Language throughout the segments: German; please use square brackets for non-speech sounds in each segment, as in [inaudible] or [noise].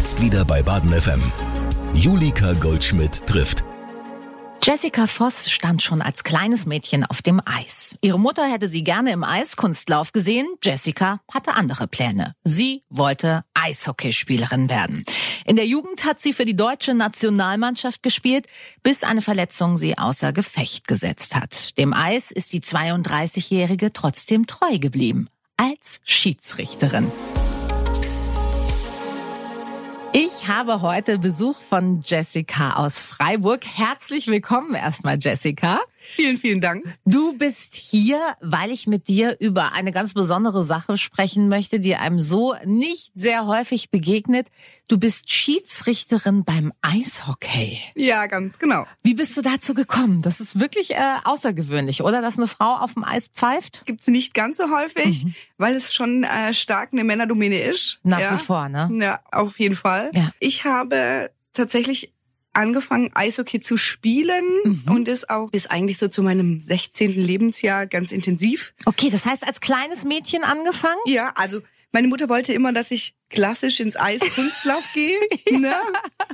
Jetzt wieder bei Baden FM. Julika Goldschmidt trifft. Jessica Voss stand schon als kleines Mädchen auf dem Eis. Ihre Mutter hätte sie gerne im Eiskunstlauf gesehen. Jessica hatte andere Pläne. Sie wollte Eishockeyspielerin werden. In der Jugend hat sie für die deutsche Nationalmannschaft gespielt, bis eine Verletzung sie außer Gefecht gesetzt hat. Dem Eis ist die 32-Jährige trotzdem treu geblieben. Als Schiedsrichterin. Ich habe heute Besuch von Jessica aus Freiburg. Herzlich willkommen erstmal, Jessica. Vielen, vielen Dank. Du bist hier, weil ich mit dir über eine ganz besondere Sache sprechen möchte, die einem so nicht sehr häufig begegnet. Du bist Schiedsrichterin beim Eishockey. Ja, ganz genau. Wie bist du dazu gekommen? Das ist wirklich äh, außergewöhnlich, oder? Dass eine Frau auf dem Eis pfeift? Gibt's nicht ganz so häufig, mhm. weil es schon äh, stark eine Männerdomäne ist. Nach ja. wie vor, ne? Ja, auf jeden Fall. Ja. Ich habe tatsächlich angefangen, Eishockey zu spielen mhm. und ist auch bis eigentlich so zu meinem 16. Lebensjahr ganz intensiv. Okay, das heißt als kleines Mädchen angefangen? Ja, also meine Mutter wollte immer, dass ich klassisch ins Eiskunstlauf [laughs] gehe, ne?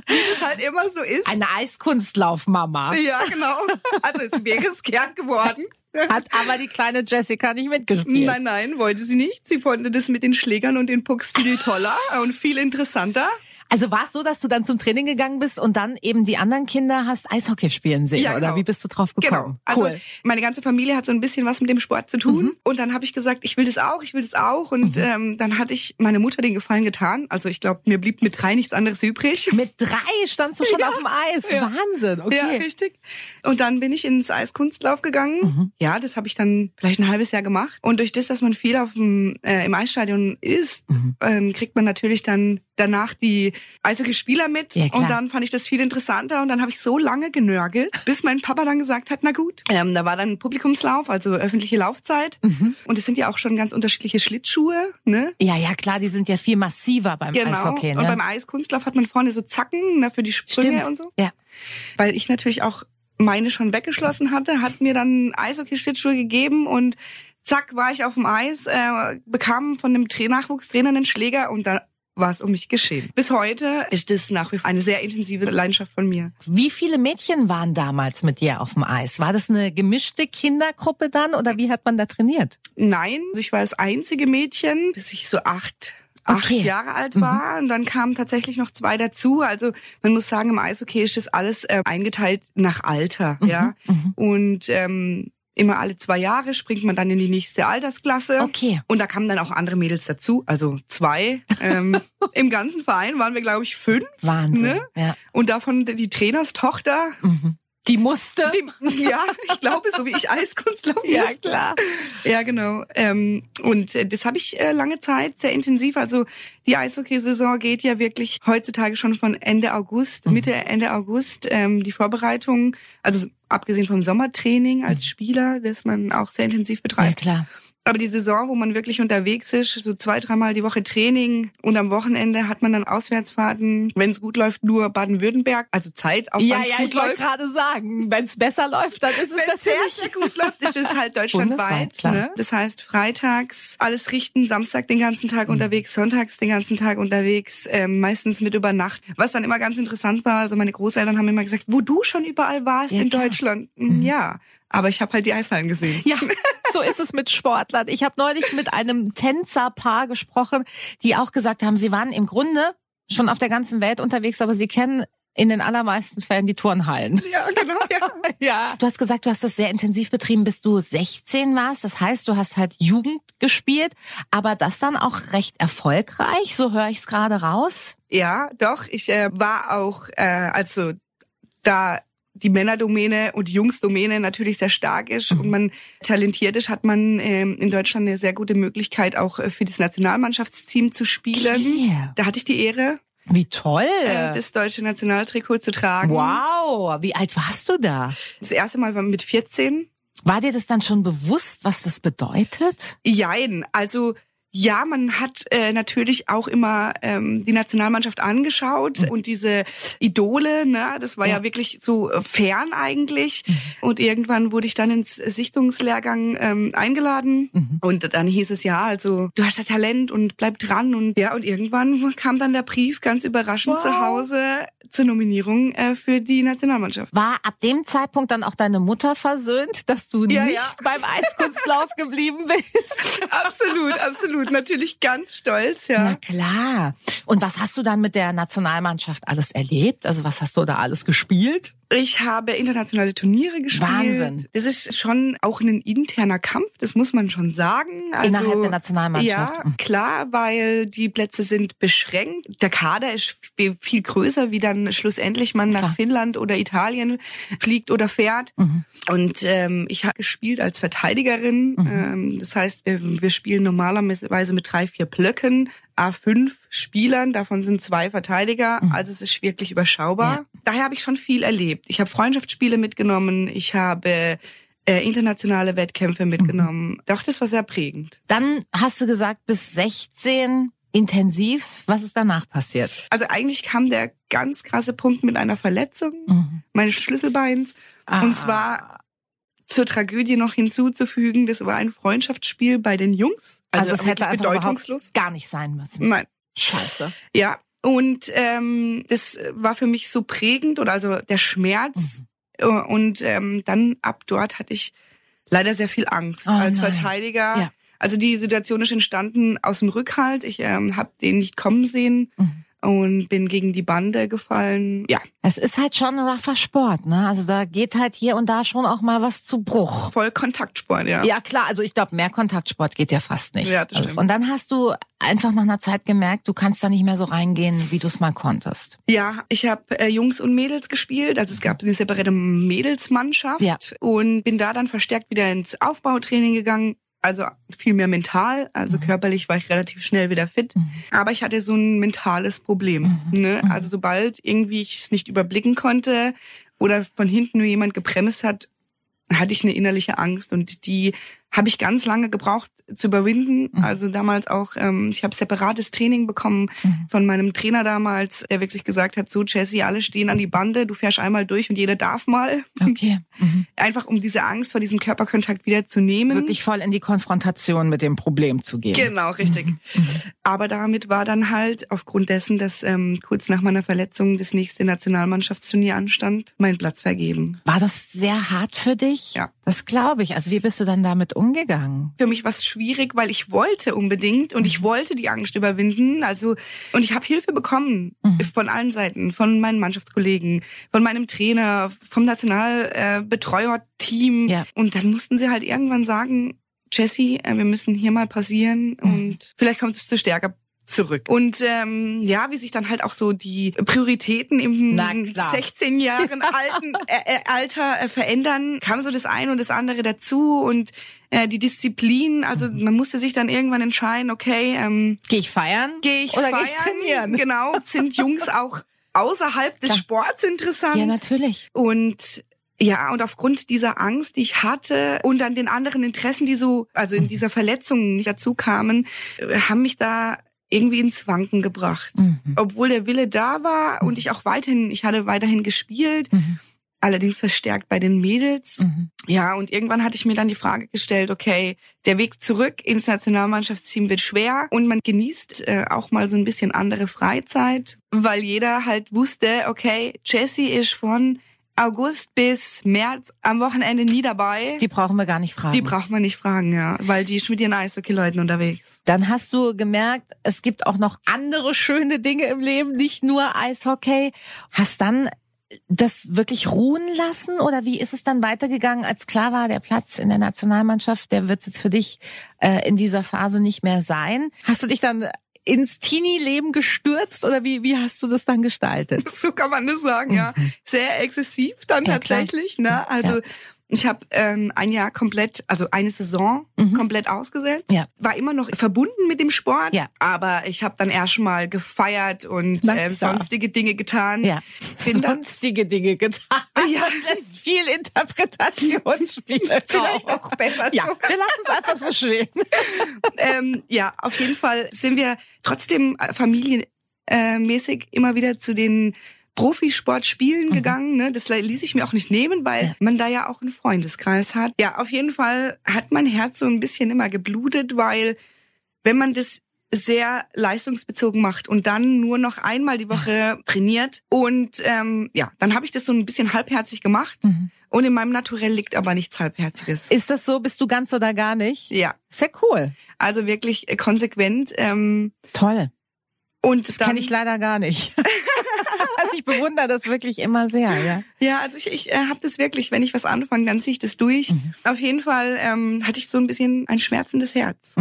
Wie es halt immer so ist. Eine Eiskunstlaufmama. Ja, genau. Also es wäre es gern geworden. Hat aber die kleine Jessica nicht mitgespielt. Nein, nein, wollte sie nicht. Sie fand das mit den Schlägern und den Pucks viel toller und viel interessanter. Also war es so, dass du dann zum Training gegangen bist und dann eben die anderen Kinder hast Eishockey spielen sehen? Ja, genau. Oder wie bist du drauf gekommen? Genau. Also cool. meine ganze Familie hat so ein bisschen was mit dem Sport zu tun. Mhm. Und dann habe ich gesagt, ich will das auch, ich will das auch. Und mhm. ähm, dann hatte ich meine Mutter den Gefallen getan. Also ich glaube, mir blieb mit drei nichts anderes übrig. [laughs] Mit drei standst du schon ja. auf dem Eis. Ja. Wahnsinn. Okay. Ja, richtig. Und dann bin ich ins Eiskunstlauf gegangen. Mhm. Ja, das habe ich dann vielleicht ein halbes Jahr gemacht. Und durch das, dass man viel auf dem, äh, im Eisstadion ist, mhm. ähm, kriegt man natürlich dann danach die Eishockey-Spieler mit. Ja, und dann fand ich das viel interessanter. Und dann habe ich so lange genörgelt, bis mein Papa dann gesagt hat, na gut. Ähm, da war dann Publikumslauf, also öffentliche Laufzeit. Mhm. Und es sind ja auch schon ganz unterschiedliche Schlittschuhe. Ne? Ja, ja, klar, die sind ja viel massiver beim genau. Eishockey. Ne? Und beim Eiskunstlauf hat man vorne so Zacken ne, für die Sprünge Stimmt. und so. Ja. Weil ich natürlich auch meine schon weggeschlossen hatte, hat mir dann Eishockey-Schlittschuhe gegeben und zack war ich auf dem Eis, äh, bekam von dem Tra Nachwuchstrainer einen Schläger und da war es um mich geschehen. Bis heute ist das nach wie vor eine sehr intensive Leidenschaft von mir. Wie viele Mädchen waren damals mit dir auf dem Eis? War das eine gemischte Kindergruppe dann oder wie hat man da trainiert? Nein, also ich war das einzige Mädchen, bis ich so acht acht Okay. Jahre alt war Mhm. und dann kamen tatsächlich noch zwei dazu. Also man muss sagen, im Eishockey ist das alles äh, eingeteilt nach Alter, ja. mhm. Und ähm, immer alle zwei Jahre springt man dann in die nächste Altersklasse. Okay. Und da kamen dann auch andere Mädels dazu, also zwei. Ähm, [laughs] Im ganzen Verein waren wir, glaube ich, fünf. Wahnsinn. Ne? Ja. Und davon die Trainerstochter. Die musste. Die, ja, ich glaube, so wie ich Eiskunstlauf Ja, klar. Ja, genau. Ähm, und äh, das habe ich äh, lange Zeit sehr intensiv. Also die Eishockeysaison geht ja wirklich heutzutage schon von Ende August, Mhm. Mitte, Ende August. Ähm, die Vorbereitung, also abgesehen vom Sommertraining als Spieler, das man auch sehr intensiv ja, betreibt. klar. Aber die Saison, wo man wirklich unterwegs ist, so zwei, dreimal die Woche Training und am Wochenende hat man dann Auswärtsfahrten, wenn es gut läuft, nur Baden-Württemberg, also Zeit, auch Ja, ja, ich wollte gerade sagen, wenn es besser läuft, dann ist es Wenn es sehr, natürlich sehr gut läuft, ist es halt [laughs] deutschlandweit. Ne? Das heißt, freitags alles richten, Samstag den ganzen Mhm. Tag unterwegs, sonntags den ganzen Tag unterwegs, ähm, meistens mit über Nacht. Was dann immer ganz interessant war, also meine Großeltern haben immer gesagt, wo du schon überall warst Ja, in klar. Mhm. Deutschland. Ja, aber ich habe halt die Eishallen gesehen. Ja, so ist es mit Sportlern. Ich habe neulich mit einem Tänzerpaar gesprochen, die auch gesagt haben, sie waren im Grunde schon auf der ganzen Welt unterwegs, aber sie kennen in den allermeisten Fällen die Turnhallen. Ja, genau, ja. [laughs] Ja. Du hast gesagt, du hast das sehr intensiv betrieben, bis du 16 warst. Das heißt, du hast halt Jugend gespielt, aber das dann auch recht erfolgreich, so höre ich es gerade raus. Ja, doch. Ich äh, war auch, äh, also da die Männerdomäne und die Jungsdomäne natürlich sehr stark ist und man talentiert ist, hat man ähm, in Deutschland eine sehr gute Möglichkeit, auch äh, für das Nationalmannschaftsteam zu spielen. Okay. Da hatte ich die Ehre, Wie toll. äh, das deutsche Nationaltrikot zu tragen. wow, wie alt warst du da? Das erste Mal war mit 14. War dir das dann schon bewusst, was das bedeutet? Jein, also Ja, man hat äh, natürlich auch immer ähm, die Nationalmannschaft angeschaut mhm. und diese Idole, ne, das war ja, ja wirklich so äh, fern eigentlich. Mhm. Und irgendwann wurde ich dann ins Sichtungslehrgang ähm, eingeladen mhm. und dann hieß es ja, also du hast ja Talent und bleib dran und ja und irgendwann kam dann der Brief ganz überraschend wow. zu Hause zur Nominierung äh, für die Nationalmannschaft. War ab dem Zeitpunkt dann auch deine Mutter versöhnt, dass du ja, nicht ja. [laughs] beim Eiskunstlauf geblieben bist? [laughs] absolut, absolut. Natürlich ganz stolz, ja. Na klar. Und was hast du dann mit der Nationalmannschaft alles erlebt? Also was hast du da alles gespielt? Ich habe internationale Turniere gespielt. Wahnsinn. Das ist schon auch ein interner Kampf, das muss man schon sagen. Also, Innerhalb der Nationalmannschaft. Ja, klar, weil die Plätze sind beschränkt. Der Kader ist viel größer, wie dann schlussendlich man klar. nach Finnland oder Italien fliegt oder fährt. Mhm. Und ähm, ich habe gespielt als Verteidigerin. Mhm. Ähm, das heißt, wir, wir spielen normalerweise mit drei, vier Blöcken, A5 Spielern, davon sind zwei Verteidiger, mhm. also es ist wirklich überschaubar. Ja. Daher habe ich schon viel erlebt. Ich habe Freundschaftsspiele mitgenommen, ich habe äh, internationale Wettkämpfe mitgenommen. Mhm. Doch, das war sehr prägend. Dann hast du gesagt, bis 16 intensiv. Was ist danach passiert? Also eigentlich kam der ganz krasse Punkt mit einer Verletzung mhm. meines Schlüsselbeins. Ah. Und zwar zur Tragödie noch hinzuzufügen, das war ein Freundschaftsspiel bei den Jungs. Also, also es hätte bedeutungslos gar nicht sein müssen. Nein. Scheiße. Ja. Und ähm, das war für mich so prägend oder also der Schmerz. Mhm. Und ähm, dann ab dort hatte ich leider sehr viel Angst oh, als nein. Verteidiger. Ja. Also die Situation ist entstanden aus dem Rückhalt. Ich ähm, habe den nicht kommen sehen. Mhm und bin gegen die Bande gefallen. Ja. Es ist halt schon ein rougher Sport, ne? Also da geht halt hier und da schon auch mal was zu Bruch. Voll Kontaktsport, ja. Ja, klar. Also ich glaube, mehr Kontaktsport geht ja fast nicht. Ja, das stimmt. Und dann hast du einfach nach einer Zeit gemerkt, du kannst da nicht mehr so reingehen, wie du es mal konntest. Ja, ich habe äh, Jungs und Mädels gespielt. Also es gab eine separate Mädelsmannschaft. Ja. Und bin da dann verstärkt wieder ins Aufbautraining gegangen also viel mehr mental, also mhm. körperlich war ich relativ schnell wieder fit, mhm. aber ich hatte so ein mentales Problem. Mhm. Ne? Mhm. Also sobald irgendwie ich es nicht überblicken konnte oder von hinten nur jemand gebremst hat, hatte ich eine innerliche Angst und die habe ich ganz lange gebraucht zu überwinden. Mhm. Also damals auch, ähm, ich habe separates Training bekommen mhm. von meinem Trainer damals, der wirklich gesagt hat, so Jessie, alle stehen an die Bande, du fährst einmal durch und jeder darf mal. Okay. Mhm. [laughs] Einfach um diese Angst vor diesem Körperkontakt wieder zu nehmen. Wirklich voll in die Konfrontation mit dem Problem zu gehen. Genau, richtig. Mhm. Aber damit war dann halt aufgrund dessen, dass ähm, kurz nach meiner Verletzung das nächste Nationalmannschaftsturnier anstand, mein Platz vergeben. War das sehr hart für dich? Ja. Das glaube ich. Also wie bist du dann damit umgegangen? Für mich war es schwierig, weil ich wollte unbedingt und ich mhm. wollte die Angst überwinden. Also und ich habe Hilfe bekommen mhm. von allen Seiten, von meinen Mannschaftskollegen, von meinem Trainer, vom Nationalbetreuerteam. Ja. Und dann mussten sie halt irgendwann sagen, Jessie, äh, wir müssen hier mal passieren mhm. und vielleicht kommt es zu stärker zurück. Und ähm, ja, wie sich dann halt auch so die Prioritäten im 16 Jahren [laughs] alten äh, äh, Alter äh, verändern, kam so das eine und das andere dazu und äh, die Disziplin, also man musste sich dann irgendwann entscheiden, okay, ähm, gehe ich feiern? Gehe ich Oder feiern? Geh ich trainieren? Genau, sind Jungs [laughs] auch außerhalb des Sports interessant? Ja, natürlich. Und ja, und aufgrund dieser Angst, die ich hatte und dann den anderen Interessen, die so, also in dieser Verletzung nicht dazu kamen, äh, haben mich da irgendwie ins Wanken gebracht. Mhm. Obwohl der Wille da war und ich auch weiterhin, ich hatte weiterhin gespielt, mhm. allerdings verstärkt bei den Mädels. Mhm. Ja, und irgendwann hatte ich mir dann die Frage gestellt, okay, der Weg zurück ins Nationalmannschaftsteam wird schwer und man genießt äh, auch mal so ein bisschen andere Freizeit, weil jeder halt wusste, okay, Jessie ist von August bis März am Wochenende nie dabei. Die brauchen wir gar nicht fragen. Die braucht man nicht fragen, ja, weil die ist mit ihren Eishockey-Leuten unterwegs. Dann hast du gemerkt, es gibt auch noch andere schöne Dinge im Leben, nicht nur Eishockey. Hast dann das wirklich ruhen lassen oder wie ist es dann weitergegangen, als klar war, der Platz in der Nationalmannschaft, der wird jetzt für dich äh, in dieser Phase nicht mehr sein? Hast du dich dann ins Teenie-Leben gestürzt oder wie, wie hast du das dann gestaltet? [laughs] So kann man das sagen, ja. Mhm. Sehr exzessiv dann ja, tatsächlich, klar. ne? Also, Ich habe ähm, ein Jahr komplett, also eine Saison komplett ausgesetzt. Ja. War immer noch verbunden mit dem Sport, Ja. aber ich habe dann erstmal gefeiert und äh, klar. sonstige Dinge getan. Ja. Bin Sonstige Dinge getan. Ja. Das lässt viel Interpretationsspiele. [laughs] Vielleicht auch besser Ja, so. wir lassen es einfach so stehen. [laughs] ähm, ja, auf jeden Fall sind wir trotzdem äh, familienmäßig immer wieder zu den Profisportspielen gegangen. Ne? Das ließ ich mir auch nicht nehmen, weil man da ja auch einen Freundeskreis hat. Ja, auf jeden Fall hat mein Herz so ein bisschen immer geblutet, weil wenn man das sehr leistungsbezogen macht und dann nur noch einmal die Woche [laughs] trainiert und ähm, ja, dann habe ich das so ein bisschen halbherzig gemacht und in meinem Naturell liegt aber nichts halbherziges. Ist das so? Bist du ganz oder gar nicht? ja, Sehr cool. also wirklich äh, konsequent. Ähm, Toll. und Das kenne ich leider gar nicht. [laughs] ich bewundere das wirklich immer sehr, ja. Ja, also ich, ich äh, habe das wirklich, wenn ich was anfange, dann ziehe ich das durch. Mhm. Auf jeden Fall ähm, hatte ich so ein bisschen ein schmerzendes Herz.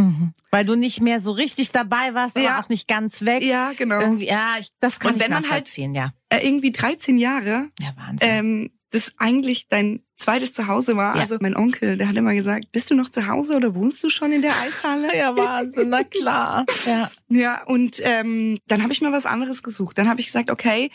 Weil du nicht mehr so richtig dabei warst, aber Ja. auch nicht ganz weg. Ja, genau. Irgendwie, ja, ich, das kann Und ich wenn man halt- ja. Äh, irgendwie 13 Jahre, Ja, Wahnsinn. ähm, das eigentlich dein zweites Zuhause war. Ja. Also mein Onkel, der hat immer gesagt, bist du noch zu Hause oder wohnst du schon in der Eishalle? ja, Wahnsinn, na klar. Ja. [laughs] Ja, und ähm, dann habe ich mir was anderes gesucht. Dann habe ich gesagt, okay,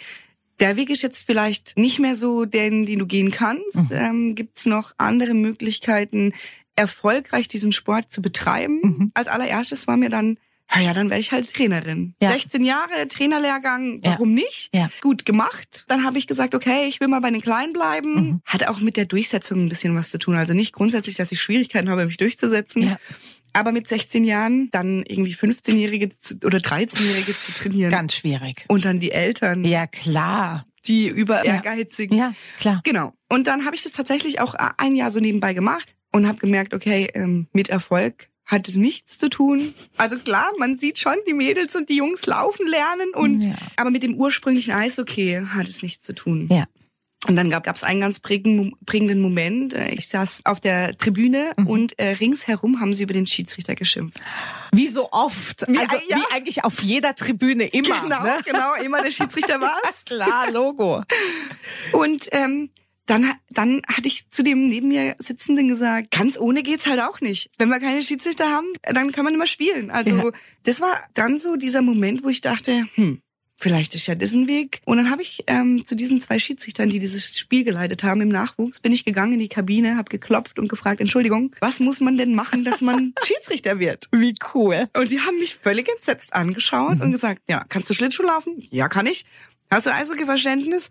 der Weg ist jetzt vielleicht nicht mehr so den, den du gehen kannst. Mhm. Ähm, Gibt es noch andere Möglichkeiten, erfolgreich diesen Sport zu betreiben? Mhm. Als allererstes war mir dann, ja, ja, dann werde ich halt Trainerin. Ja. 16 Jahre Trainerlehrgang, Ja. warum nicht? Ja. Gut gemacht. Dann habe ich gesagt, okay, ich will mal bei den Kleinen bleiben. Mhm. Hat auch mit der Durchsetzung ein bisschen was zu tun. Also nicht grundsätzlich, dass ich Schwierigkeiten habe, mich durchzusetzen. Ja. Aber mit 16 Jahren dann irgendwie 15-Jährige zu- oder 13-Jährige zu trainieren. Ganz schwierig. Und dann die Eltern, Ja, klar. die über Ja. ehrgeizigen. Ja, klar. Genau. Und dann habe ich das tatsächlich auch ein Jahr so nebenbei gemacht und habe gemerkt, okay, ähm, mit Erfolg hat es nichts zu tun. Also klar, man sieht schon die Mädels und die Jungs laufen lernen und Ja. aber mit dem ursprünglichen Eishockey hat es nichts zu tun. Ja. Und dann gab es einen ganz prägen- prägenden Moment. Äh, Ich saß auf der Tribüne Mhm. und äh, ringsherum haben sie über den Schiedsrichter geschimpft. Wie so oft. Wie- also ja. wie eigentlich auf jeder Tribüne immer. genau, Ne? genau, immer der Schiedsrichter [laughs] war's. Klar, Logo. Und ähm, dann, dann hatte ich zu dem neben mir Sitzenden gesagt, ganz ohne geht's halt auch nicht. Wenn wir keine Schiedsrichter haben, dann kann man immer spielen. Also Ja. das war dann so dieser Moment, wo ich dachte, hm, vielleicht ist ja das ein Weg. Und dann habe ich ähm, zu diesen zwei Schiedsrichtern, die dieses Spiel geleitet haben im Nachwuchs, bin ich gegangen in die Kabine, habe geklopft und gefragt, Entschuldigung, was muss man denn machen, dass man [laughs] Schiedsrichter wird? Wie cool. Und die haben mich völlig entsetzt angeschaut und gesagt, ja, kannst du Schlittschuh laufen? Ja, kann ich. Hast du Eishockey-Verständnis?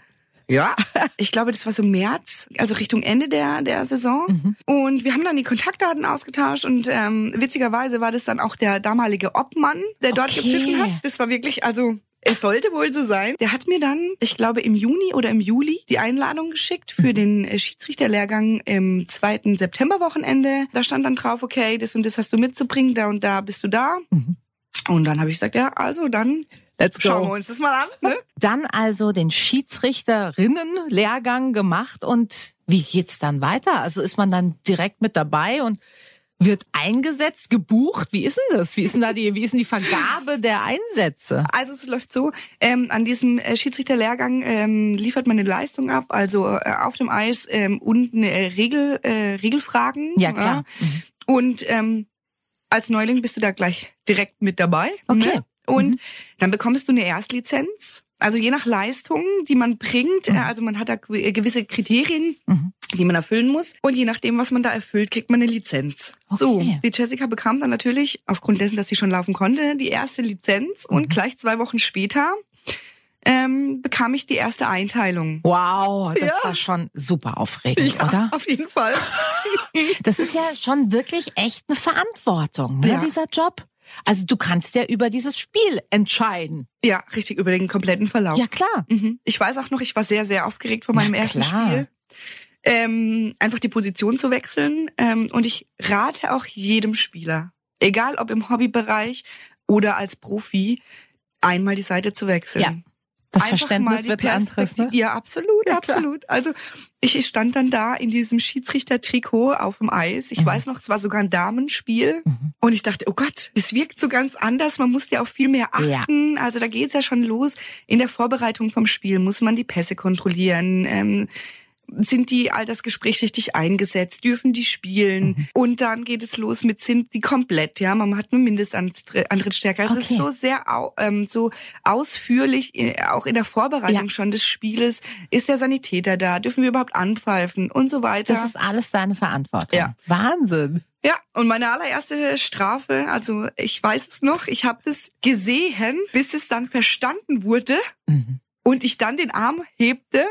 Ja. [laughs] Ich glaube, das war so März, also Richtung Ende der, der Saison. Und wir haben dann die Kontaktdaten ausgetauscht und ähm, witzigerweise war das dann auch der damalige Obmann, der dort Okay. gepfiffen hat. Das war wirklich, also es sollte wohl so sein. Der hat mir dann, ich glaube im Juni oder im Juli, die Einladung geschickt für den äh, Schiedsrichterlehrgang im zweiten Septemberwochenende. Da stand dann drauf, okay, das und das hast du mitzubringen, da und da bist du da. Und dann habe ich gesagt, ja, also dann Let's go. schauen wir uns das mal an. Ne? Dann also den Schiedsrichterinnen-Lehrgang gemacht und wie geht's dann weiter? Also ist man dann direkt mit dabei und wird eingesetzt, gebucht? Wie ist denn das? Wie ist denn da die, wie ist denn die Vergabe der Einsätze? Also es läuft so, ähm, an diesem äh, Schiedsrichterlehrgang ähm, liefert man eine Leistung ab, also äh, auf dem Eis ähm, und eine äh, Regel, äh, Regelfragen. Ja, klar. Und ähm, als Neuling bist du da gleich direkt mit dabei. Okay. Ne? Und dann bekommst du eine Erstlizenz. Also je nach Leistung, die man bringt, äh, also man hat da gew- äh, gewisse Kriterien, die man erfüllen muss. Und je nachdem, was man da erfüllt, kriegt man eine Lizenz. So, Okay. die Jessica bekam dann natürlich, aufgrund dessen, dass sie schon laufen konnte, die erste Lizenz. Und gleich zwei Wochen später ähm, bekam ich die erste Einteilung. Wow, das Ja. war schon super aufregend, Ja, oder? Auf jeden Fall. [laughs] Das ist ja schon wirklich echt eine Verantwortung, ne, Ja. dieser Job. Also du kannst ja über dieses Spiel entscheiden. Ja, richtig, über den kompletten Verlauf. Ja, klar. Mhm. Ich weiß auch noch, ich war sehr, sehr aufgeregt vor meinem Ja, ersten klar. Spiel. Ähm, einfach die Position zu wechseln. Ähm, und ich rate auch jedem Spieler, egal ob im Hobbybereich oder als Profi, einmal die Seite zu wechseln. Ja, Das Einfach Verständnis die wird ein anderes, ne? Ja, absolut, klar. absolut. Also ich, ich stand dann da in diesem Schiedsrichter-Trikot auf dem Eis. Mhm. Ich weiß noch, es war sogar ein Damenspiel. Und ich dachte, oh Gott, das wirkt so ganz anders. Man muss ja auf viel mehr Ja. achten. Also da geht's ja schon los. In der Vorbereitung vom Spiel muss man die Pässe kontrollieren. Ähm, sind die Altersgespräche richtig eingesetzt, dürfen die spielen Mhm. und dann geht es los mit sind die komplett, ja, man hat eine Mindestantrittsstärke. Es ist Okay. so sehr ähm, so ausführlich äh, auch in der Vorbereitung Ja. schon des Spieles. Ist der Sanitäter da? Dürfen wir überhaupt anpfeifen und so weiter? Das ist alles deine Verantwortung. Ja. Wahnsinn. Ja, und meine allererste Strafe, also ich weiß es noch, ich habe das gesehen, bis es dann verstanden wurde Mhm. und ich dann den Arm hebte,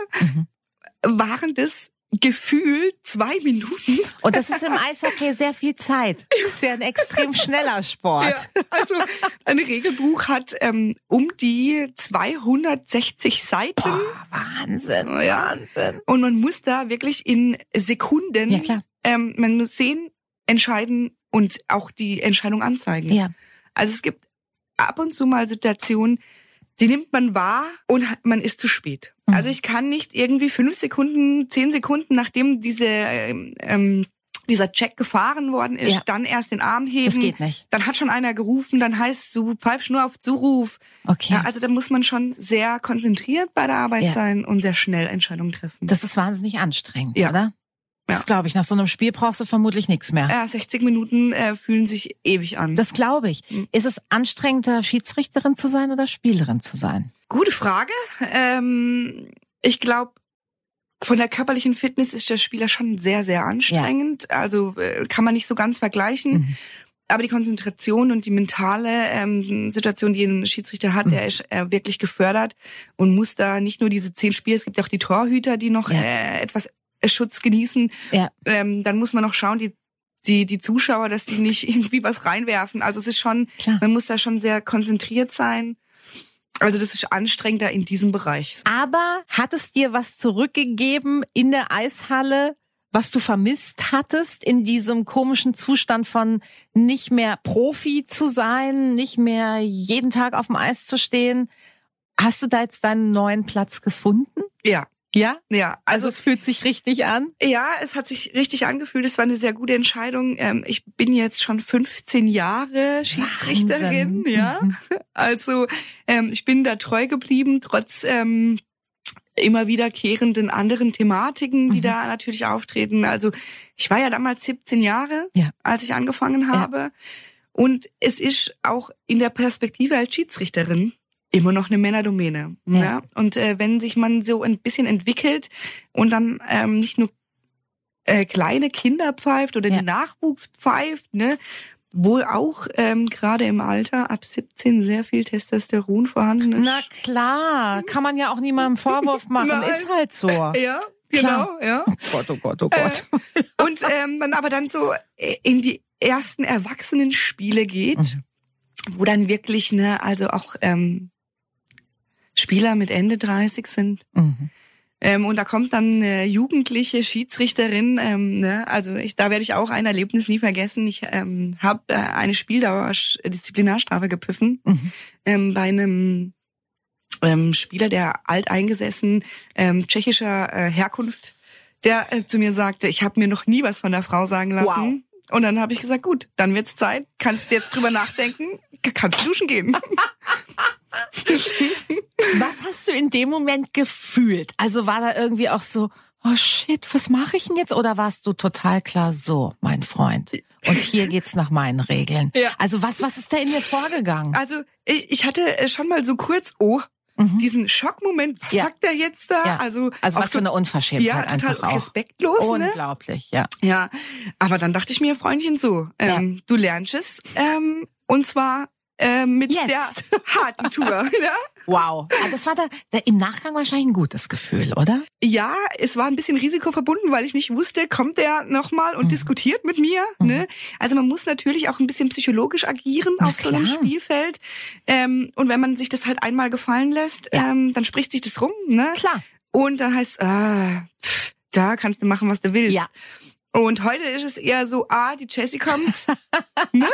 waren das gefühlt zwei Minuten. Und das ist im Eishockey sehr viel Zeit. Das ist ja ein extrem schneller Sport. Ja, also ein Regelbuch hat ähm, um die 260 Seiten. Boah, Wahnsinn, Ja. Wahnsinn. Und man muss da wirklich in Sekunden, Ja, klar. Ähm, man muss sehen, entscheiden und auch die Entscheidung anzeigen. Ja. Also es gibt ab und zu mal Situationen, die nimmt man wahr und man ist zu spät. Mhm. Also ich kann nicht irgendwie fünf Sekunden, zehn Sekunden, nachdem diese ähm, ähm, dieser Check gefahren worden ist, Ja. dann erst den Arm heben. Das geht nicht. Dann hat schon einer gerufen, dann heißt du pfeifst nur auf Zuruf. Okay. Ja, also da muss man schon sehr konzentriert bei der Arbeit Ja. sein und sehr schnell Entscheidungen treffen. Das ist wahnsinnig anstrengend, Ja. oder? Das Ja. glaube ich. Nach so einem Spiel brauchst du vermutlich nichts mehr. ja, 60 Minuten äh, fühlen sich ewig an. Das glaube ich. Mhm. Ist es anstrengender, Schiedsrichterin zu sein oder Spielerin zu sein? Gute Frage. Ähm, ich glaube, von der körperlichen Fitness ist der Spieler schon sehr, sehr anstrengend. Also äh, kann man nicht so ganz vergleichen. Mhm. Aber die Konzentration und die mentale ähm, Situation, die ein Schiedsrichter hat, Mhm. der ist äh, wirklich gefördert und muss da nicht nur diese zehn Spiele, es gibt auch die Torhüter, die noch Ja. äh, etwas Schutz genießen. Ja. Ähm, dann muss man noch schauen, die die, die Zuschauer, dass die nicht [laughs] irgendwie was reinwerfen. Also es ist schon, Klar. man muss da schon sehr konzentriert sein. Also das ist anstrengender in diesem Bereich. Aber hat es dir was zurückgegeben in der Eishalle, was du vermisst hattest in diesem komischen Zustand von nicht mehr Profi zu sein, nicht mehr jeden Tag auf dem Eis zu stehen? Hast du da jetzt deinen neuen Platz gefunden? Ja, Ja? ja. Also Also es fühlt sich richtig an? ja, es hat sich richtig angefühlt. Es war eine sehr gute Entscheidung. Ähm, ich bin jetzt schon 15 Jahre Schiedsrichterin. Wahnsinn. Ja, Mhm. [laughs] also ähm, ich bin da treu geblieben, trotz ähm, immer wiederkehrenden anderen Thematiken, die Mhm. da natürlich auftreten. Also ich war ja damals 17 Jahre, Ja. als ich angefangen Ja. habe. Und es ist auch in der Perspektive als Schiedsrichterin immer noch eine Männerdomäne. Ja. Ja. Und äh, wenn sich man so ein bisschen entwickelt und dann ähm, nicht nur äh, kleine Kinder pfeift oder Ja. den Nachwuchs pfeift, ne, wo auch ähm, gerade im Alter ab 17 sehr viel Testosteron vorhanden ist. Na klar, kann man ja auch niemandem Vorwurf [laughs] machen. Ist halt so. ja, Klar. genau, ja. Oh Gott, oh Gott, oh Gott. Und ähm, man aber dann so äh, in die ersten Erwachsenenspiele geht, Mhm. wo dann wirklich, ne, also auch ähm, Spieler mit Ende 30 sind. Mhm. Ähm, und da kommt dann eine jugendliche Schiedsrichterin, ähm, ne, also ich, da werde ich auch ein Erlebnis nie vergessen. Ich ähm, habe äh, eine Spieldauer Disziplinarstrafe gepfiffen Mhm. ähm, bei einem ähm, Spieler, der alteingesessen ähm, tschechischer äh, Herkunft, der äh, zu mir sagte, ich habe mir noch nie was von der Frau sagen lassen. Und dann habe ich gesagt, gut, dann wird's Zeit, kannst jetzt drüber nachdenken, kannst duschen gehen. [laughs] Was hast du in dem Moment gefühlt? Also war da irgendwie auch so, oh shit, was mache ich denn jetzt? Oder warst du total klar so, mein Freund? Und hier geht's nach meinen Regeln. Ja. Also was, was ist da in mir vorgegangen? Also ich hatte äh, schon mal so kurz, oh, diesen Schockmoment, was Mhm. Ja. sagt er jetzt da? Ja. Also, Also was für eine Unverschämtheit ja, total einfach auch. respektlos, ne? Unglaublich, ja. Ja, aber dann dachte ich mir, Freundchen, so, ähm, du lernst es, ähm, und zwar ähm, mit Jetzt. der harten Tour. ja? [laughs] Wow. Ah, Das war da, da im Nachgang wahrscheinlich ein gutes Gefühl, oder? ja, es war ein bisschen Risiko verbunden, weil ich nicht wusste, kommt der nochmal Mhm. und diskutiert mit mir. Ne? Also man muss natürlich auch ein bisschen psychologisch agieren Na auf so einem klar. Spielfeld. Ähm, und wenn man sich das halt einmal gefallen lässt, Ja. ähm, dann spricht sich das rum. Ne? Klar. Und dann heißt ah, pff, da kannst du machen, was du willst. Ja. Und heute ist es eher so, ah, die Jessie kommt. [laughs] ne?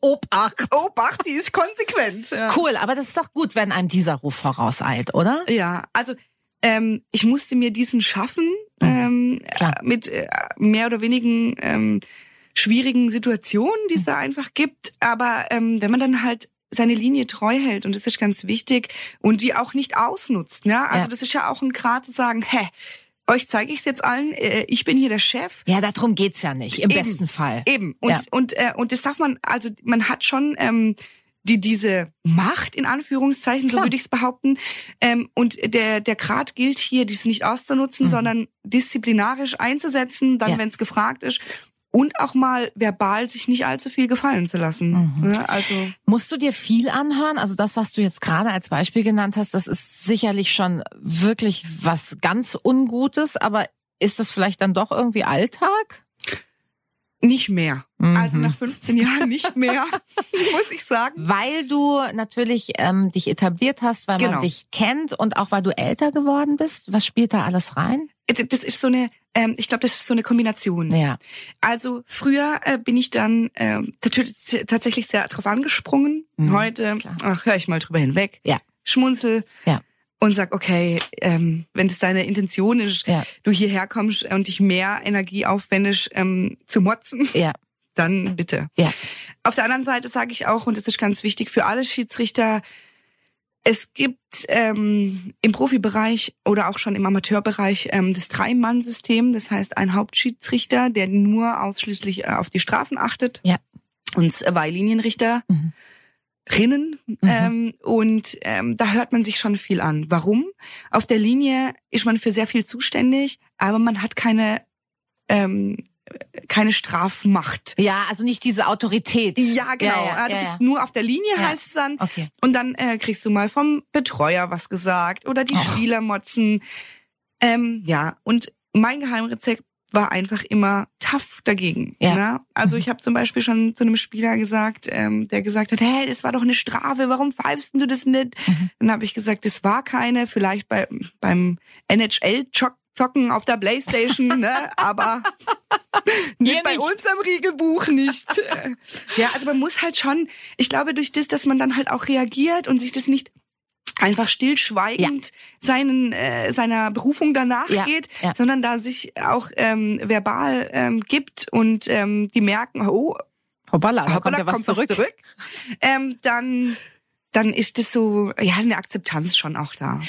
Obacht. Obacht, die ist konsequent. Ja, Cool, aber das ist doch gut, wenn einem dieser Ruf vorauseilt, oder? ja also ähm, ich musste mir diesen schaffen ähm, Mhm. Klar. äh, mit äh, mehr oder wenigen ähm, schwierigen Situationen, die es Mhm. da einfach gibt. Aber ähm, wenn man dann halt seine Linie treu hält und das ist ganz wichtig und die auch nicht ausnutzt, ne? Also Ja. das ist ja auch ein Grad zu sagen, hä, euch zeige ich es jetzt allen, äh, ich bin hier der Chef. Ja, darum geht's ja nicht, im Eben. besten Fall. Eben. Und, Ja. und, äh, und das darf man, also man hat schon ähm, die, diese Macht, in Anführungszeichen, so Klar. würde ich es behaupten. Ähm, und der, der Grad gilt hier, dies nicht auszunutzen, sondern disziplinarisch einzusetzen, dann, Mhm. Ja. wenn es gefragt ist. Und auch mal verbal sich nicht allzu viel gefallen zu lassen. Mhm. Ja, also Musst du dir viel anhören? Also das, was du jetzt gerade als Beispiel genannt hast, das ist sicherlich schon wirklich was ganz Ungutes, aber ist das vielleicht dann doch irgendwie Alltag? Nicht mehr. Mhm. Also nach 15 Jahren nicht mehr, [laughs] muss ich sagen. Weil du natürlich ähm, dich etabliert hast, weil man Genau. dich kennt und auch weil du älter geworden bist. Was spielt da alles rein? Das ist so eine, ähm, ich glaube, das ist so eine Kombination. Ja. Also früher äh, bin ich dann ähm, tatsächlich sehr drauf angesprungen. Mhm, Heute, klar. ach, höre ich mal drüber hinweg. Ja. Schmunzel. Ja. Und sag, okay, ähm, wenn das deine Intention ist, Ja. du hierher kommst und dich mehr Energie aufwendest, ähm, zu motzen, Ja. dann bitte. Ja. Auf der anderen Seite sage ich auch, und das ist ganz wichtig für alle Schiedsrichter, es gibt ähm, im Profibereich oder auch schon im Amateurbereich ähm, das Drei-Mann-System. Das heißt, ein Hauptschiedsrichter, der nur ausschließlich äh, auf die Strafen achtet. Ja. Und zwei Linienrichter. Mhm. Rinnen ähm, und ähm, da hört man sich schon viel an. Warum? Auf der Linie ist man für sehr viel zuständig, aber man hat keine ähm, keine Strafmacht. Ja, also nicht diese Autorität. Ja, genau. Ja, ja, Ja, du ja, bist nur auf der Linie, heißt es dann. Okay. Und dann äh, kriegst du mal vom Betreuer was gesagt oder die Oh. Spieler motzen. Ähm, ja, und mein Geheimrezept war einfach immer tough dagegen. Ja. Ne? Also ich habe zum Beispiel schon zu einem Spieler gesagt, ähm, der gesagt hat, hey, das war doch eine Strafe, warum pfeifst du das nicht? Mhm. Dann habe ich gesagt, das war keine, vielleicht bei, beim NHL-Zocken auf der Playstation, ne? aber [laughs] nicht bei uns am Regelbuch nicht. [laughs] ja, also man muss halt schon, ich glaube, durch das, dass man dann halt auch reagiert und sich das nicht einfach stillschweigend seinen äh, seiner Berufung danach Ja, geht, ja. sondern da sich auch ähm, verbal ähm, gibt und ähm, die merken, oh, Hoppala, da hoppala, kommt ja was zurück. zurück. Ähm, dann dann ist das so ja eine Akzeptanz schon auch da.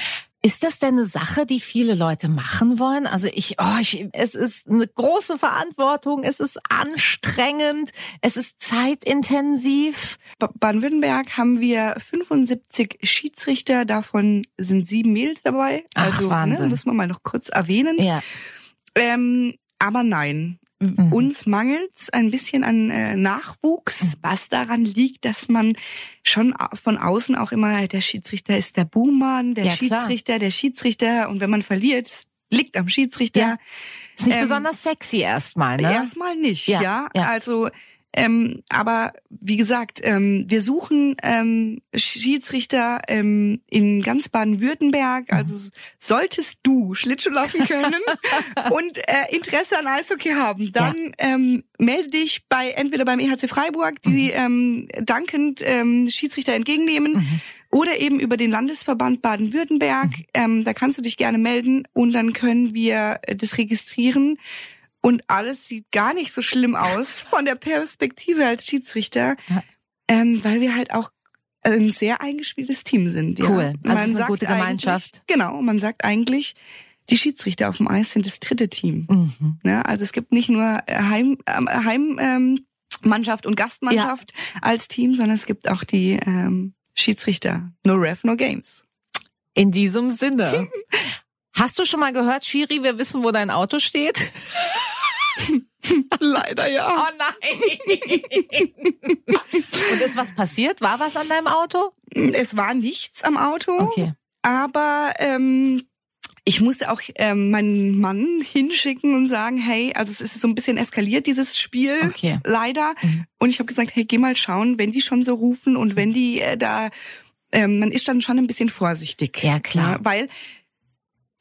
Ist das denn eine Sache, die viele Leute machen wollen? Also ich, oh, ich, es ist eine große Verantwortung, es ist anstrengend, es ist zeitintensiv. Ba- Baden-Württemberg haben wir 75 Schiedsrichter, davon sind sieben Mädels dabei. Ach, also Wahnsinn. Ne, muss man mal noch kurz erwähnen. Ja, Ähm, aber nein, Mhm. uns mangelt's ein bisschen an äh, Nachwuchs, was daran liegt, dass man schon von außen auch immer, der Schiedsrichter ist der Buhmann, der Ja, klar. Schiedsrichter, der Schiedsrichter. Und wenn man verliert, es liegt am Schiedsrichter. Ja. ist nicht Ähm, besonders sexy erstmal, ne? Erstmal nicht, ja. ja. Also, ähm, aber wie gesagt, ähm, wir suchen ähm, Schiedsrichter ähm, in ganz Baden-Württemberg. Mhm. Also solltest du Schlittschuh laufen können [laughs] und äh, Interesse an Eishockey haben, dann ähm, melde dich bei entweder beim EHC Freiburg, die ähm, dankend ähm, Schiedsrichter entgegennehmen, Mhm. oder eben über den Landesverband Baden-Württemberg. Ähm, da kannst du dich gerne melden und dann können wir äh, das registrieren. Und alles sieht gar nicht so schlimm aus [laughs] von der Perspektive als Schiedsrichter, Ja. ähm, weil wir halt auch ein sehr eingespieltes Team sind. Ja. Cool. Also es ist eine gute Gemeinschaft. Genau, man sagt eigentlich, die Schiedsrichter auf dem Eis sind das dritte Team. Mhm. Ne? Also es gibt nicht nur äh, Heim, ähm, Heim ähm, Mannschaft und Gastmannschaft als Team, sondern es gibt auch die ähm, Schiedsrichter. No ref, no games. In diesem Sinne. [laughs] Hast du schon mal gehört, Shiri, wir wissen, wo dein Auto steht? [laughs] [laughs] Leider ja. Oh nein! [laughs] Und ist was passiert? War was an deinem Auto? Es war nichts am Auto. Okay. Aber ähm, ich musste auch ähm, meinen Mann hinschicken und sagen, hey, also es ist so ein bisschen eskaliert, dieses Spiel, Okay. leider. Und ich habe gesagt, hey, geh mal schauen, wenn die schon so rufen und wenn die äh, da, ähm, man ist dann schon ein bisschen vorsichtig. Ja, klar. Ja, weil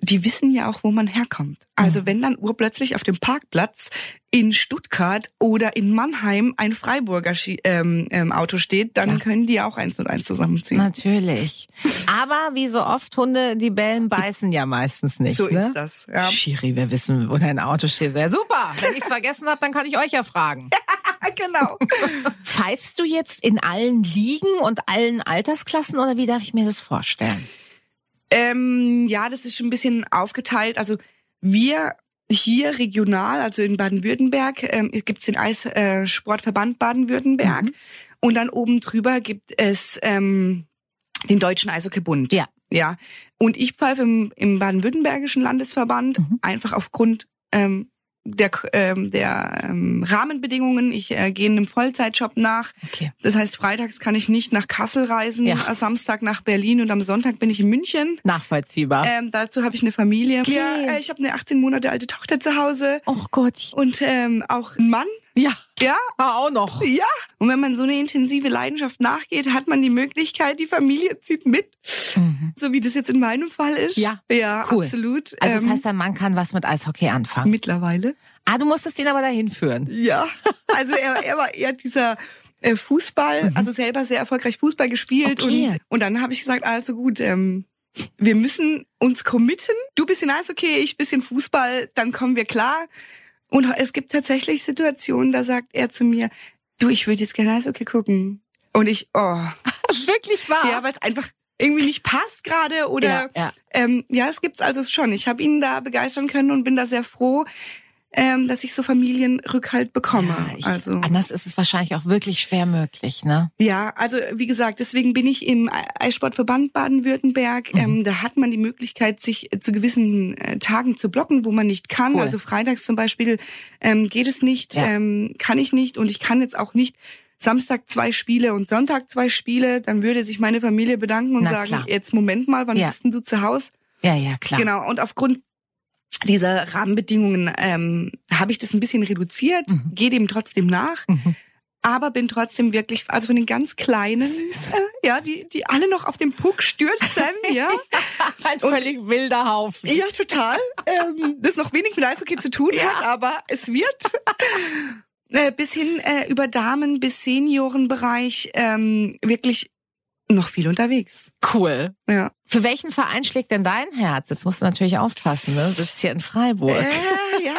die wissen ja auch, wo man herkommt. Also wenn dann urplötzlich auf dem Parkplatz in Stuttgart oder in Mannheim ein Freiburger Schi ähm, ähm, Auto steht, dann Klar. können die auch eins und eins zusammenziehen. Natürlich. Aber wie so oft Hunde, die bellen, beißen ja meistens nicht. so ne? ist das. Ja. Shiri, wir wissen, wo dein Auto steht. Sehr super. Wenn ich's vergessen habe, dann kann ich euch ja fragen. [laughs] genau. Pfeifst du jetzt in allen Ligen und allen Altersklassen oder wie darf ich mir das vorstellen? Ähm, ja, das ist schon ein bisschen aufgeteilt. Also wir hier regional, also in Baden-Württemberg, ähm, gibt es den Eissportverband Baden-Württemberg Mhm. und dann oben drüber gibt es ähm, den Deutschen Eishockeybund. Ja. Ja. Und ich pfeife im, im baden-württembergischen Landesverband Mhm. einfach aufgrund ähm, der, ähm, der ähm, Rahmenbedingungen. Ich äh, gehe einem Vollzeitjob nach. Okay. Das heißt, freitags kann ich nicht nach Kassel reisen, Ja. am Samstag nach Berlin und am Sonntag bin ich in München. Nachvollziehbar. Ähm, dazu habe ich eine Familie. Okay. Ja, äh, ich habe eine 18 Monate alte Tochter zu Hause oh Gott. und ähm, auch einen Mann. Ja, Ja, auch noch. ja. Und wenn man so eine intensive Leidenschaft nachgeht, hat man die Möglichkeit, die Familie zieht mit, so wie das jetzt in meinem Fall ist. Mhm. Ja, ja, cool. absolut. Also das Ähm, heißt, dein Mann kann was mit Eishockey anfangen. mittlerweile. Ah, du musstest ihn aber dahin führen. Ja, also er, er war eher dieser äh, Fußball, also selber sehr erfolgreich Fußball gespielt Mhm. Okay. und und dann habe ich gesagt, also gut, ähm, wir müssen uns committen. Du bisschen Eishockey, ich bisschen Fußball, dann kommen wir klar. Und es gibt tatsächlich Situationen, da sagt er zu mir, du, ich würde jetzt gerne Eishockey gucken. Und ich, oh, [laughs] Wirklich wahr? ja, weil es einfach irgendwie nicht passt gerade oder Ja, ja. Ähm, ja, es gibt's also schon. Ich habe ihn da begeistern können und bin da sehr froh, ähm, dass ich so Familienrückhalt bekomme. Ja, ich, also Anders ist es wahrscheinlich auch wirklich schwer möglich, ne? ja, also wie gesagt, deswegen bin ich im Eissportverband Baden-Württemberg. Mhm. Ähm, da hat man die Möglichkeit, sich äh, zu gewissen äh, Tagen zu blocken, wo man nicht kann. Cool. Also freitags zum Beispiel ähm, geht es nicht, Ja. ähm, kann ich nicht und ich kann jetzt auch nicht Samstag zwei Spiele und Sonntag zwei Spiele. Dann würde sich meine Familie bedanken und Na, sagen, klar. jetzt Moment mal, wann Ja. bist denn du zu Hause? Ja, ja, klar. Genau, und aufgrund dieser Rahmenbedingungen ähm, habe ich das ein bisschen reduziert, Mhm. gehe dem trotzdem nach, aber bin trotzdem wirklich, also von den ganz Kleinen, äh, ja, die, die alle noch auf den Puck stürzen, [laughs] ja. Ein völlig wilder Haufen. Ja, total. ähm, das noch wenig mit Eishockey zu tun hat, aber es wird. Äh, bis hin äh, über Damen bis Seniorenbereich ähm, wirklich noch viel unterwegs. Cool. Ja. Für welchen Verein schlägt denn dein Herz? Jetzt musst du natürlich aufpassen, ne? Du sitzt hier in Freiburg. Äh, ja,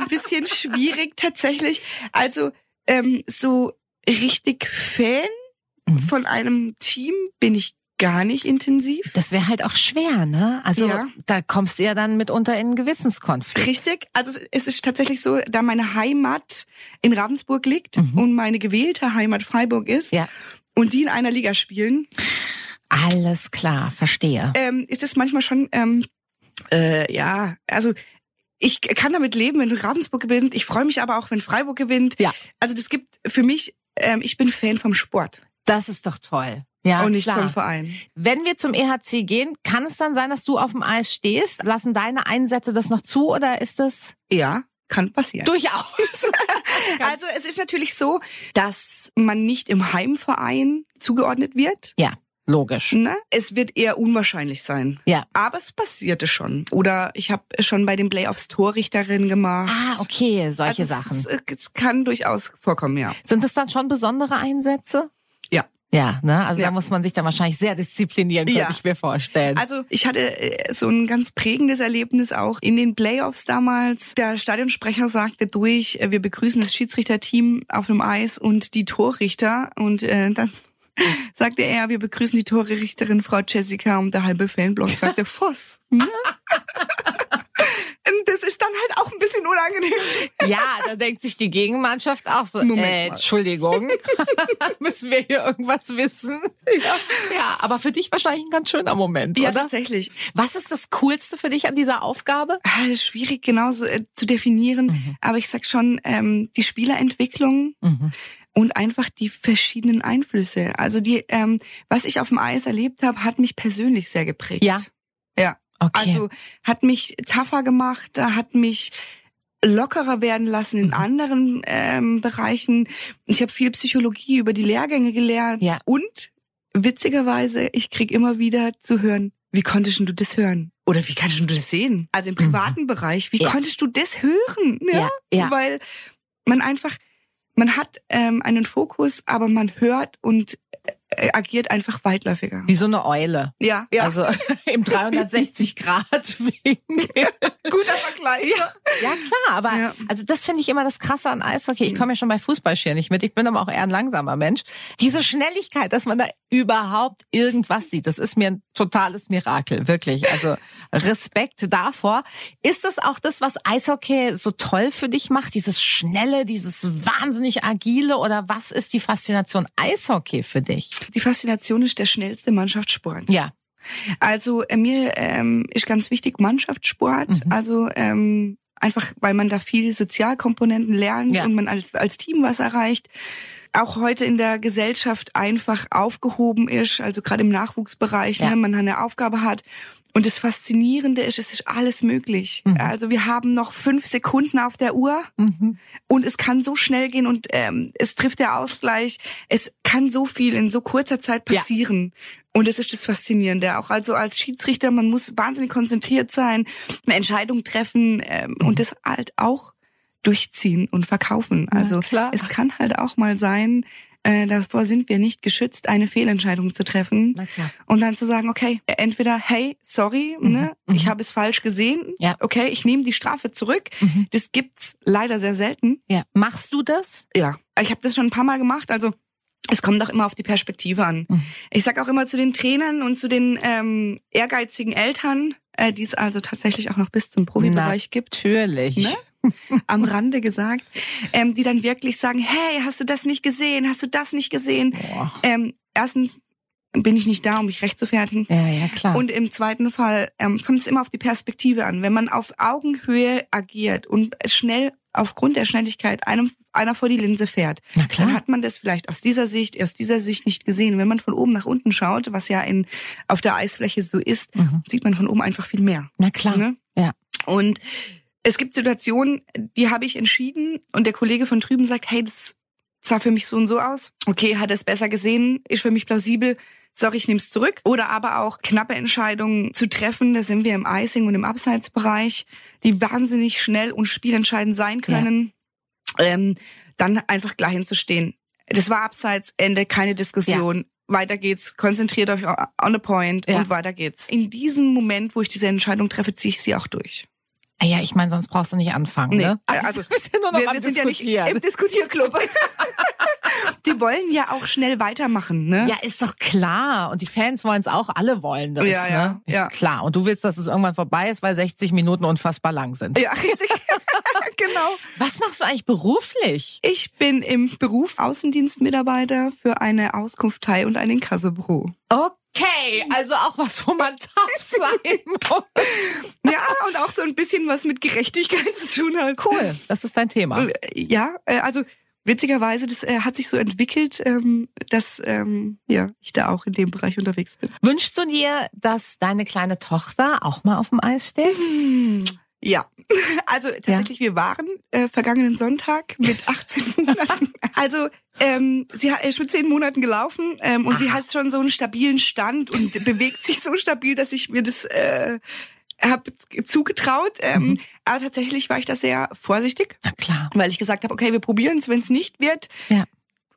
ein bisschen schwierig tatsächlich. Also ähm, so richtig Fan Mhm. von einem Team bin ich gar nicht intensiv. Das wäre halt auch schwer, ne? Also Ja. da kommst du ja dann mitunter in einen Gewissenskonflikt. Richtig. Also es ist tatsächlich so, da meine Heimat in Ravensburg liegt und meine gewählte Heimat Freiburg ist Mhm. Ja. Und die in einer Liga spielen, Alles klar, verstehe. ähm, ist es manchmal schon, ähm, äh, ja, also ich kann damit leben, wenn Ravensburg gewinnt. Ich freue mich aber auch, wenn Freiburg gewinnt. Ja. Also das gibt für mich, ähm, ich bin Fan vom Sport Das ist doch toll. Ja, und nicht klar. vom Verein. Wenn wir zum EHC gehen, kann es dann sein, dass du auf dem Eis stehst? Lassen deine Einsätze das noch zu oder ist das Ja, kann passieren. durchaus? [laughs] Also es ist natürlich so, dass man nicht im Heimverein zugeordnet wird. ja, logisch. Ne? Es wird eher unwahrscheinlich sein. Ja. Aber es passierte schon. Oder ich habe schon bei den Playoffs Torrichterin gemacht. Ah, okay, solche also Sachen. Es, es, es kann durchaus vorkommen, ja. Sind das dann schon besondere Einsätze? Ja. Ne? Also Ja. da muss man sich dann wahrscheinlich sehr disziplinieren, könnte Ja. ich mir vorstellen. Also ich hatte äh, so ein ganz prägendes Erlebnis auch in den Playoffs damals. Der Stadionsprecher sagte durch, äh, wir begrüßen das Schiedsrichterteam auf dem Eis und die Torrichter. Und äh, dann [laughs] sagte er, wir begrüßen die Torrichterin Frau Jessica und der halbe Fanblock sagte [laughs] Voss. Und das ist dann halt auch ein bisschen unangenehm. ja, da denkt sich die Gegenmannschaft auch so, Moment äh. Entschuldigung, [laughs] müssen wir hier irgendwas wissen? Ja. ja, aber für dich wahrscheinlich ein ganz schöner Moment, Ja, oder? tatsächlich. Was ist das Coolste für dich an dieser Aufgabe? Ah, schwierig genauso äh, zu definieren, aber ich sag schon, ähm, die Spielerentwicklung und einfach die verschiedenen Einflüsse. Also die, ähm, was ich auf dem Eis erlebt habe, hat mich persönlich sehr geprägt. Ja. Ja. Okay. Also hat mich tougher gemacht, hat mich lockerer werden lassen in anderen ähm, Bereichen. Ich habe viel Psychologie über die Lehrgänge gelernt Ja. und witzigerweise, ich krieg immer wieder zu hören, wie konntest du das hören? Oder wie kannst du das sehen? Also im privaten Bereich, wie Mhm. Ja. konntest du das hören? Ja, ja. Weil man einfach, man hat ähm, einen Fokus, aber man hört und äh, agiert einfach weitläufiger. Wie so eine Eule. Ja, ja. Also [laughs] im 360 Grad Winkel. guter Vergleich. Ja, ja klar, aber Ja. also das finde ich immer das Krasse an Eishockey. Ich komme ja schon bei Fußball schier nicht mit. Ich bin aber auch eher ein langsamer Mensch. Diese Schnelligkeit, dass man da überhaupt irgendwas sieht, das ist mir ein totales Mirakel, wirklich. Also [laughs] Respekt davor. Ist das auch das, was Eishockey so toll für dich macht? Dieses schnelle, dieses wahnsinnig agile oder was ist die Faszination Eishockey für dich? Die Faszination ist der schnellste Mannschaftssport. Ja. Also äh, mir ähm, ist ganz wichtig Mannschaftssport. Mhm. Also ähm, einfach, weil man da viele Sozialkomponenten lernt Ja. und man als, als Team was erreicht. Auch heute in der Gesellschaft einfach aufgehoben ist, also gerade im Nachwuchsbereich, Ja. ne, man eine Aufgabe hat. Und das Faszinierende ist, es ist alles möglich. Mhm. Also wir haben noch fünf Sekunden auf der Uhr Mhm. und es kann so schnell gehen und ähm, es trifft der Ausgleich. Es kann so viel in so kurzer Zeit Ja. passieren. Und das ist das Faszinierende. Auch also als Schiedsrichter, man muss wahnsinnig konzentriert sein, eine Entscheidung treffen ähm, Mhm. und das halt auch durchziehen und verkaufen. Also es kann halt auch mal sein, äh, davor sind wir nicht geschützt, eine Fehlentscheidung zu treffen. Na klar. Und dann zu sagen, okay, entweder, hey, sorry, ne, ich habe es falsch gesehen. Mhm. Ja. Mhm. Okay, ich nehme die Strafe zurück. Das gibt's leider sehr selten. Ja. Machst du das? Ja, ich habe das schon ein paar Mal gemacht. Also es kommt auch immer auf die Perspektive an. Mhm. Ich sag auch immer zu den Trainern und zu den ähm, ehrgeizigen Eltern, äh, die es also tatsächlich auch noch bis zum Profibereich gibt, Natürlich. Ne? [laughs] am Rande gesagt, ähm, die dann wirklich sagen, hey, hast du das nicht gesehen? Hast du das nicht gesehen? Boah. Ähm, erstens bin ich nicht da, um mich recht zu fertigen. Ja, ja, klar. Und im zweiten Fall ähm, kommt es immer auf die Perspektive an. Wenn man auf Augenhöhe agiert und schnell aufgrund der Schnelligkeit einem einer vor die Linse fährt, Na klar. dann hat man das vielleicht aus dieser Sicht, aus dieser Sicht nicht gesehen. Wenn man von oben nach unten schaut, was ja in auf der Eisfläche so ist, Mhm. sieht man von oben einfach viel mehr. Na klar. Ne? Ja. Und es gibt Situationen, die habe ich entschieden und der Kollege von drüben sagt, hey, das sah für mich so und so aus. Okay, hat er es besser gesehen, ist für mich plausibel. Sorry, ich nehme es zurück. Oder aber auch knappe Entscheidungen zu treffen. Da sind wir im Icing und im Abseitsbereich, die wahnsinnig schnell und spielentscheidend sein können. Ähm, dann einfach gleich hinzustehen. Das war Abseits, Ende, keine Diskussion. Weiter geht's, konzentriert euch on the point Ja. und weiter geht's. In diesem Moment, wo ich diese Entscheidung treffe, ziehe ich sie auch durch. Ah Ja, ich meine, sonst brauchst du nicht anfangen, Nee, ne? also [laughs] ja noch wir, wir sind ja nicht im Diskutierclub. [laughs] Die wollen ja auch schnell weitermachen, ne? Ja, ist doch klar. Und die Fans wollen es auch, alle wollen das. Ja, ja, ne? ja. Klar. Und du willst, dass es irgendwann vorbei ist, weil 60 Minuten unfassbar lang sind. Ja, [laughs] richtig. [laughs] genau. Was machst du eigentlich beruflich? Ich bin im Beruf Außendienstmitarbeiter für eine Auskunftei und ein Inkassobüro. Okay, also auch was, wo man tough [laughs] sein muss. Ja, und auch so ein bisschen was mit Gerechtigkeit zu tun hat. Cool, das ist dein Thema. Ja, äh, also witzigerweise, das äh, hat sich so entwickelt, ähm, dass ähm, ja, ich da auch in dem Bereich unterwegs bin. Wünschst du dir, dass deine kleine Tochter auch mal auf dem Eis steht? Ja, [laughs] also tatsächlich, wir waren äh, vergangenen Sonntag mit [laughs] 18 Monaten. Also ähm, sie hat- ist mit 10 Monaten gelaufen ähm, und sie hat schon so einen stabilen Stand und bewegt sich so stabil, dass ich mir das äh, habe zugetraut. Ähm, Aber tatsächlich war ich da sehr vorsichtig, Na klar. weil ich gesagt habe, okay, wir probieren es, wenn es nicht wird. Ja.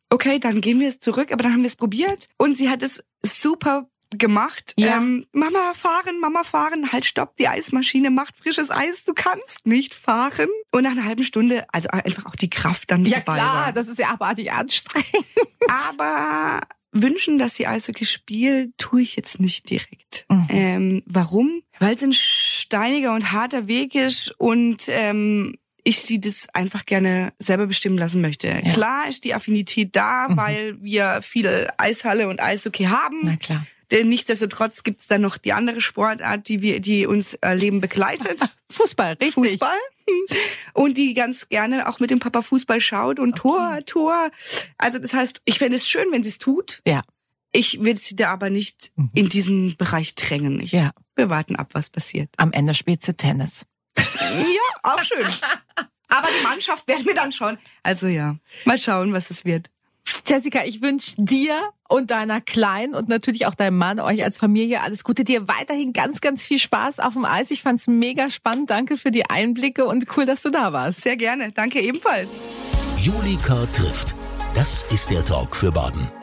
Okay, dann gehen wir es zurück, aber dann haben wir es probiert und sie hat es super gemacht. Ja. Ähm, Mama fahren, Mama fahren, halt stopp, die Eismaschine macht frisches Eis, du kannst nicht fahren. Und nach einer halben Stunde, also einfach auch die Kraft dann Ja vorbei klar, war. das ist ja abartig anstrengend. Aber wünschen, dass sie Eishockey spielt, tue ich jetzt nicht direkt. Mhm. Ähm, warum? Weil es ein steiniger und harter Weg ist und ähm, ich sie das einfach gerne selber bestimmen lassen möchte. Klar ist die Affinität da, Mhm. weil wir viel Eishalle und Eishockey haben. Na klar. Denn nichtsdestotrotz gibt's dann noch die andere Sportart, die wir, die uns äh, Leben begleitet. [laughs] Fußball, richtig. Fußball. [laughs] Und die ganz gerne auch mit dem Papa Fußball schaut und Tor, Tor. Also das heißt, ich fände es schön, wenn sie es tut. Ja. Ich würde sie da aber nicht in diesen Bereich drängen. Ich, Ja. Wir warten ab, was passiert. Am Ende spielt sie Tennis. Ja, auch schön. Aber die Mannschaft werden wir dann schon. Also ja, mal schauen, was es wird. Jessica, ich wünsche dir und deiner Kleinen und natürlich auch deinem Mann, euch als Familie alles Gute. Dir weiterhin ganz, ganz viel Spaß auf dem Eis. Ich fand's mega spannend. Danke für die Einblicke und cool, dass du da warst. Sehr gerne. Danke ebenfalls. Julika trifft. Das ist der Talk für Baden.